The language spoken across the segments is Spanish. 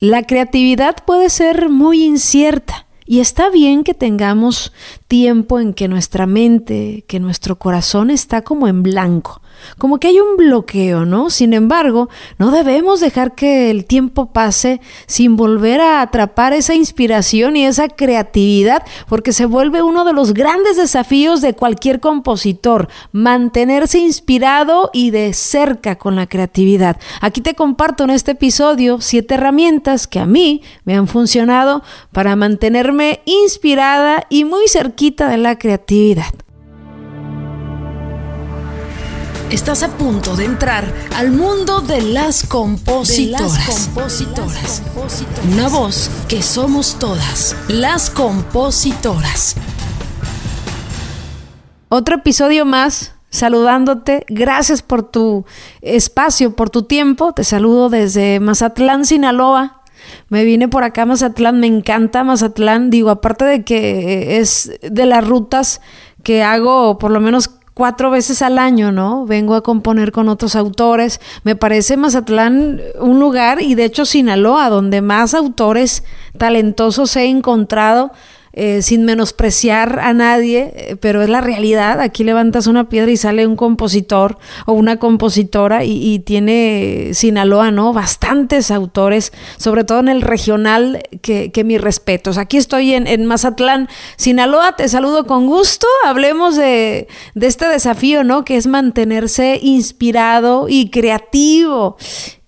La creatividad puede ser muy incierta y está bien que tengamos tiempo en que nuestra mente, que nuestro corazón está como en blanco, como que hay un bloqueo, ¿no? Sin embargo, no debemos dejar que el tiempo pase sin volver a atrapar esa inspiración y esa creatividad, porque se vuelve uno de los grandes desafíos de cualquier compositor, mantenerse inspirado y de cerca con la creatividad. Aquí te comparto en este episodio siete herramientas que a mí me han funcionado para mantenerme inspirada y muy cerquita de la creatividad. Estás a punto de entrar al mundo de las compositoras. compositoras. Una voz que somos todas, las compositoras. Otro episodio más saludándote. Gracias por tu espacio, por tu tiempo. Te saludo desde Mazatlán, Sinaloa. Me vine por acá a Mazatlán, me encanta Mazatlán. Digo, aparte de que es de las rutas que hago por lo menos cuatro veces al año, ¿no? Vengo a componer con otros autores. Me parece Mazatlán un lugar, y de hecho Sinaloa, donde más autores talentosos he encontrado. Eh, sin menospreciar a nadie, eh, pero es la realidad. Aquí levantas una piedra y sale un compositor o una compositora y, tiene Sinaloa, ¿no? Bastantes autores, sobre todo en el regional, que, que mis respetos. Aquí estoy en, en, Mazatlán, Sinaloa, te saludo con gusto. Hablemos de, de este desafío, ¿no? Que es mantenerse inspirado y creativo.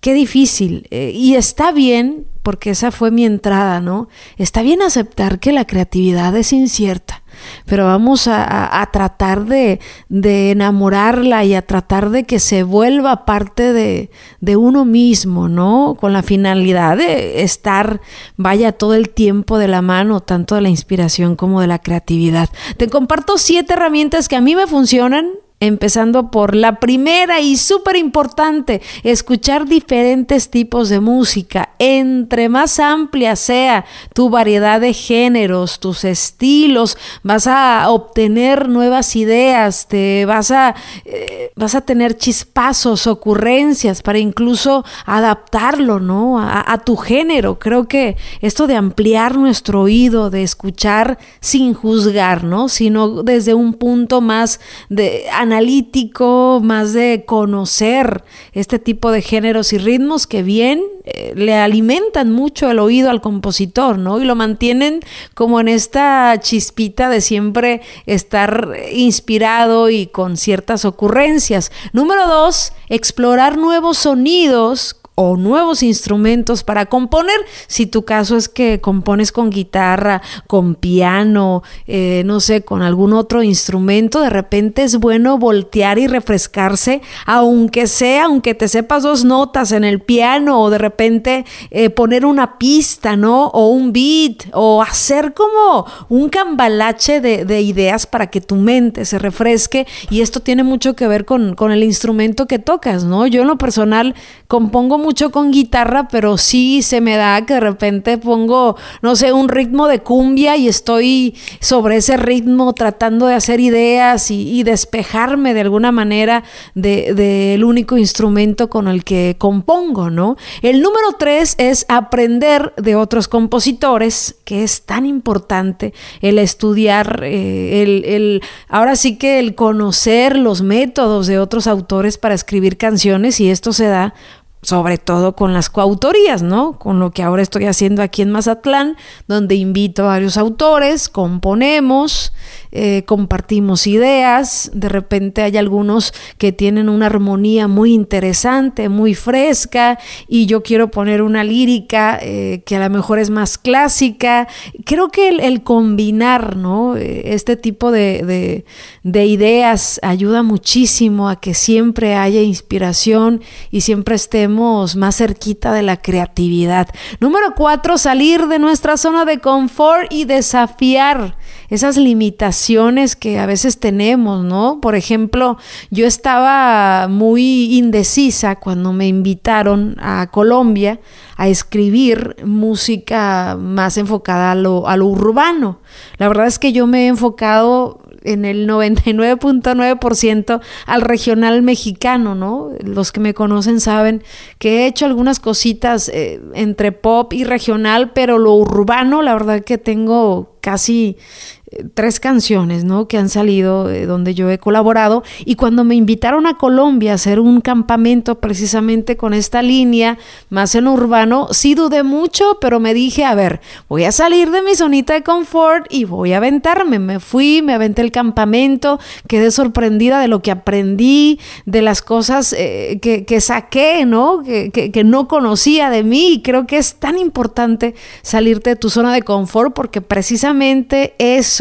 Qué difícil. Eh, y está bien porque esa fue mi entrada, ¿no? Está bien aceptar que la creatividad es incierta, pero vamos a, tratar de, enamorarla y a tratar de que se vuelva parte de, de, uno mismo, ¿no? Con la finalidad de estar, vaya, todo el tiempo de la mano, tanto de la inspiración como de la creatividad. Te comparto siete herramientas que a mí me funcionan Empezando por la primera y súper importante, escuchar diferentes tipos de música. Entre más amplia sea tu variedad de géneros, tus estilos, vas a obtener nuevas ideas, te vas a, eh, vas a tener chispazos, ocurrencias para incluso adaptarlo, ¿no? A, a tu género. Creo que esto de ampliar nuestro oído, de escuchar sin juzgar, ¿no? Sino desde un punto más de analítico, más de conocer este tipo de géneros y ritmos que bien eh, le alimentan mucho el oído al compositor, ¿no? Y lo mantienen como en esta chispita de siempre estar inspirado y con ciertas ocurrencias. Número dos, explorar nuevos sonidos o nuevos instrumentos para componer. Si tu caso es que compones con guitarra, con piano, eh, no sé, con algún otro instrumento, de repente es bueno voltear y refrescarse, aunque sea, aunque te sepas dos notas en el piano o de repente eh, poner una pista, ¿no? O un beat o hacer como un cambalache de, ideas para que tu mente se refresque y esto tiene mucho que ver con, con el instrumento que tocas, ¿no? Yo en lo personal compongo mucho con guitarra, pero sí se me da que de repente pongo, no sé, un ritmo de cumbia y estoy sobre ese ritmo tratando de hacer ideas y, despejarme de alguna manera del de, único instrumento con el que compongo, ¿no? El número tres es aprender de otros compositores, que es tan importante el estudiar, eh, el, ahora sí que el conocer los métodos de otros autores para escribir canciones y esto se da sobre todo con las coautorías, ¿no? Con lo que ahora estoy haciendo aquí en Mazatlán, donde invito a varios autores, componemos, eh, compartimos ideas, de repente hay algunos que tienen una armonía muy interesante, muy fresca, y yo quiero poner una lírica eh, que a lo mejor es más clásica. Creo que el, combinar, ¿no? Eh, este tipo de, de ideas ayuda muchísimo a que siempre haya inspiración y siempre estemos más cerquita de la creatividad. Número cuatro, salir de nuestra zona de confort y desafiar esas limitaciones que a veces tenemos, ¿no? Por ejemplo, yo estaba muy indecisa cuando me invitaron a Colombia a escribir música más enfocada a lo, a lo urbano. La verdad es que yo me he enfocado en el 99.9% al regional mexicano, ¿no? Los que me conocen saben que he hecho algunas cositas eh, entre pop y regional, pero lo urbano, la verdad que tengo casi tres canciones, ¿no? Que han salido eh, donde yo he colaborado. Y cuando me invitaron a Colombia a hacer un campamento precisamente con esta línea, más en urbano, sí dudé mucho, pero me dije, a ver, voy a salir de mi zonita de confort y voy a aventarme. Me fui, me aventé el campamento, quedé sorprendida de lo que aprendí, de las cosas eh, que, saqué, ¿no? Que, que no conocía de mí. Y creo que es tan importante salirte de tu zona de confort porque precisamente es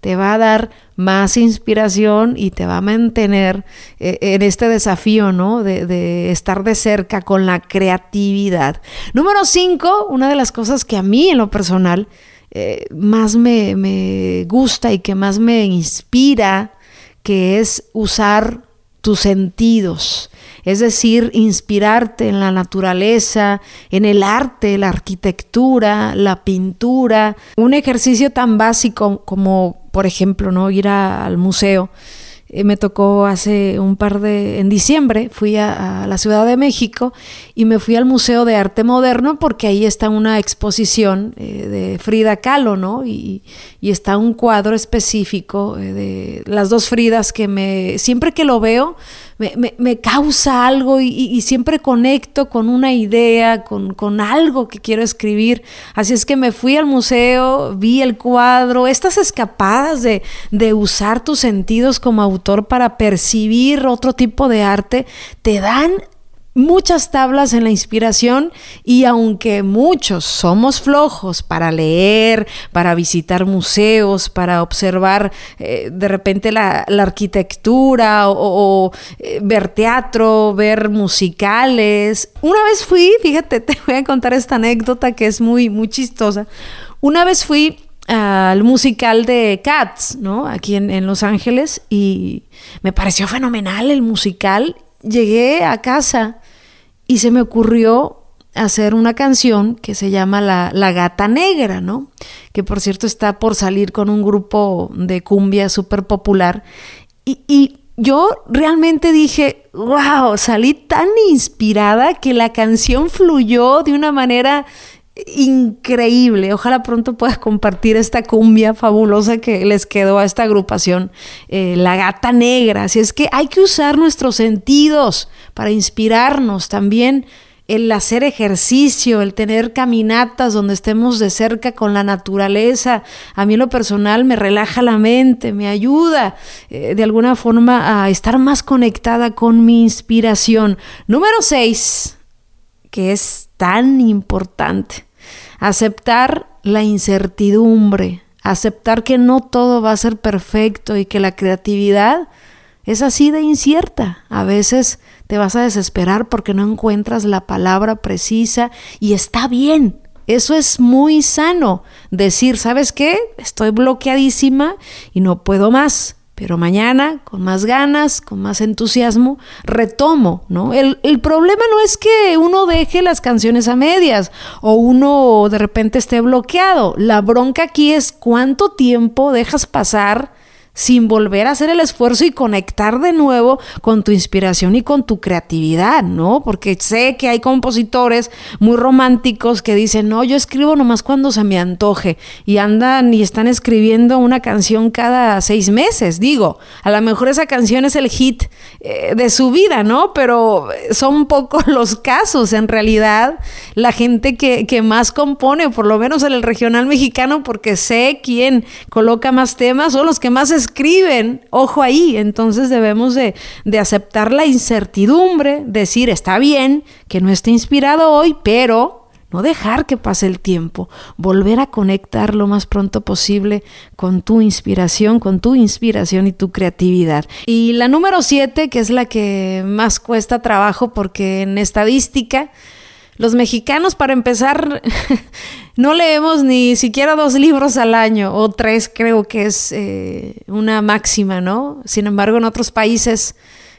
te va a dar más inspiración y te va a mantener eh, en este desafío, ¿no? De, estar de cerca con la creatividad. Número cinco, una de las cosas que a mí en lo personal eh, más me, me gusta y que más me inspira, que es usar tus sentidos es decir, inspirarte en la naturaleza, en el arte, la arquitectura, la pintura, un ejercicio tan básico como, por ejemplo, no ir al museo eh, me tocó hace un par de, en diciembre, fui a, la Ciudad de México y me fui al Museo de Arte Moderno porque ahí está una exposición eh, de Frida Kahlo, ¿no? Y, y está un cuadro específico eh, de las dos Fridas que me, siempre que lo veo, me, me, causa algo y, siempre conecto con una idea, con, con algo que quiero escribir. Así es que me fui al museo, vi el cuadro, estas escapadas de, de usar tus sentidos como para percibir otro tipo de arte, te dan muchas tablas en la inspiración y aunque muchos somos flojos para leer, para visitar museos, para observar eh, de repente la, arquitectura o, eh, ver teatro, ver musicales. Una vez fui, fíjate, te voy a contar esta anécdota que es muy, muy chistosa. Una vez fui al musical de Cats, ¿no? Aquí en, en Los Ángeles y me pareció fenomenal el musical. Llegué a casa y se me ocurrió hacer una canción que se llama La, Gata Negra, ¿no? Que por cierto está por salir con un grupo de cumbia súper popular. Y, y, yo realmente dije, wow, salí tan inspirada que la canción fluyó de una manera increíble. Ojalá pronto puedas compartir esta cumbia fabulosa que les quedó a esta agrupación, eh, La Gata Negra. Así es que hay que usar nuestros sentidos para inspirarnos también el hacer ejercicio, el tener caminatas donde estemos de cerca con la naturaleza, a mí en lo personal me relaja la mente, me ayuda eh, de alguna forma a estar más conectada con mi inspiración. Número 6, que es tan importante aceptar la incertidumbre, aceptar que no todo va a ser perfecto y que la creatividad es así de incierta. A veces te vas a desesperar porque no encuentras la palabra precisa y está bien. Eso es muy sano. Decir, ¿sabes qué? Estoy bloqueadísima y no puedo más pero mañana, con más ganas, con más entusiasmo, retomo, ¿no? El, el, problema no es que uno deje las canciones a medias o uno de repente esté bloqueado. La bronca aquí es cuánto tiempo dejas pasar sin volver a hacer el esfuerzo y conectar de nuevo con tu inspiración y con tu creatividad, ¿no? Porque sé que hay compositores muy románticos que dicen, no, yo escribo nomás cuando se me antoje y andan y están escribiendo una canción cada seis meses, digo, a lo mejor esa canción es el hit eh, de su vida, ¿no? Pero son pocos los casos, en realidad, la gente que, que más compone, por lo menos en el regional mexicano, porque sé quién coloca más temas, son los que más escriben escriben, ojo ahí, entonces debemos de, de aceptar la incertidumbre, decir, está bien que no esté inspirado hoy, pero no dejar que pase el tiempo, volver a conectar lo más pronto posible con tu inspiración, con tu inspiración y tu creatividad. Y la número siete, que es la que más cuesta trabajo porque en estadística, los mexicanos, para empezar, no leemos ni siquiera dos libros al año, o tres creo que es eh, una máxima, ¿no? Sin embargo, en otros países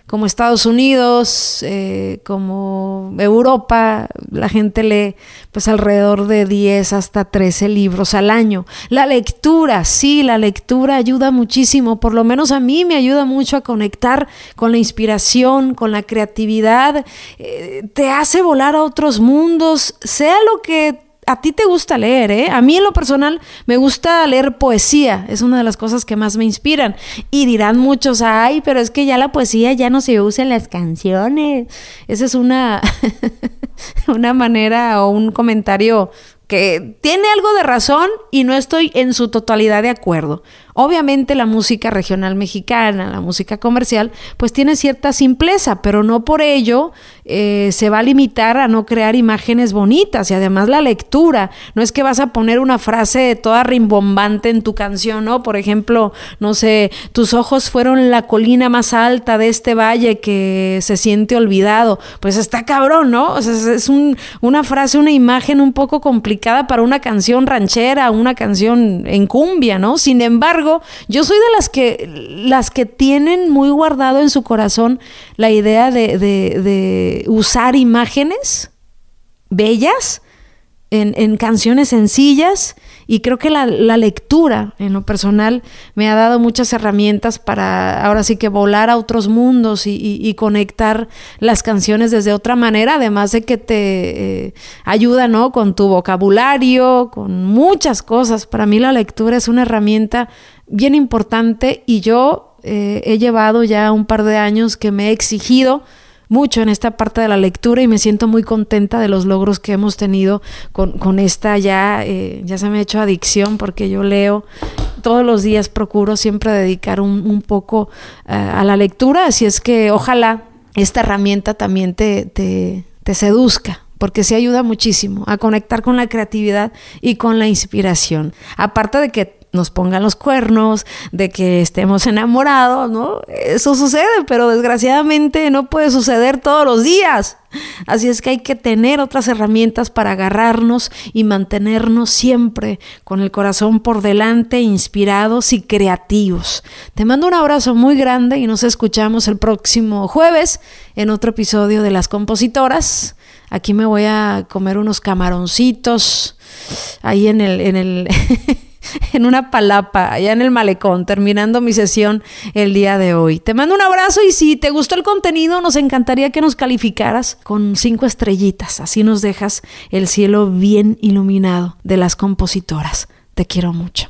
como Estados Unidos, eh, como Europa, la gente lee pues alrededor de 10 hasta 13 libros al año. La lectura, sí, la lectura ayuda muchísimo, por lo menos a mí me ayuda mucho a conectar con la inspiración, con la creatividad, eh, te hace volar a otros mundos, sea lo que a ti te gusta leer, ¿eh? A mí en lo personal me gusta leer poesía, es una de las cosas que más me inspiran. Y dirán muchos, ay, pero es que ya la poesía ya no se usa en las canciones. Esa es una, una manera o un comentario que tiene algo de razón y no estoy en su totalidad de acuerdo. Obviamente la música regional mexicana, la música comercial, pues tiene cierta simpleza, pero no por ello eh, se va a limitar a no crear imágenes bonitas y además la lectura. No es que vas a poner una frase toda rimbombante en tu canción, ¿no? Por ejemplo, no sé, tus ojos fueron la colina más alta de este valle que se siente olvidado. Pues está cabrón, ¿no? O sea, es una frase, una imagen un poco complicada para una canción ranchera, una canción en cumbia, ¿no? Sin embargo, yo soy de las que, las que tienen muy guardado en su corazón la idea de, usar imágenes bellas en, canciones sencillas y creo que la, lectura en lo personal me ha dado muchas herramientas para ahora sí que volar a otros mundos y, conectar las canciones desde otra manera, además de que te eh, ayuda ¿no? con tu vocabulario, con muchas cosas. Para mí la lectura es una herramienta bien importante y yo eh, he llevado ya un par de años que me he exigido mucho en esta parte de la lectura y me siento muy contenta de los logros que hemos tenido con, esta ya, eh, ya se me ha hecho adicción porque yo leo todos los días, procuro siempre dedicar un, poco eh, a la lectura, así es que ojalá esta herramienta también te, te, te seduzca porque se ayuda muchísimo a conectar con la creatividad y con la inspiración. Aparte de que nos pongan los cuernos, de que estemos enamorados, ¿no? Eso sucede, pero desgraciadamente no puede suceder todos los días. Así es que hay que tener otras herramientas para agarrarnos y mantenernos siempre con el corazón por delante, inspirados y creativos. Te mando un abrazo muy grande y nos escuchamos el próximo jueves en otro episodio de Las Compositoras. Aquí me voy a comer unos camaroncitos ahí en el, en el en una palapa, allá en el malecón, terminando mi sesión el día de hoy. Te mando un abrazo y si te gustó el contenido, nos encantaría que nos calificaras con cinco estrellitas. Así nos dejas el cielo bien iluminado de las compositoras. Te quiero mucho.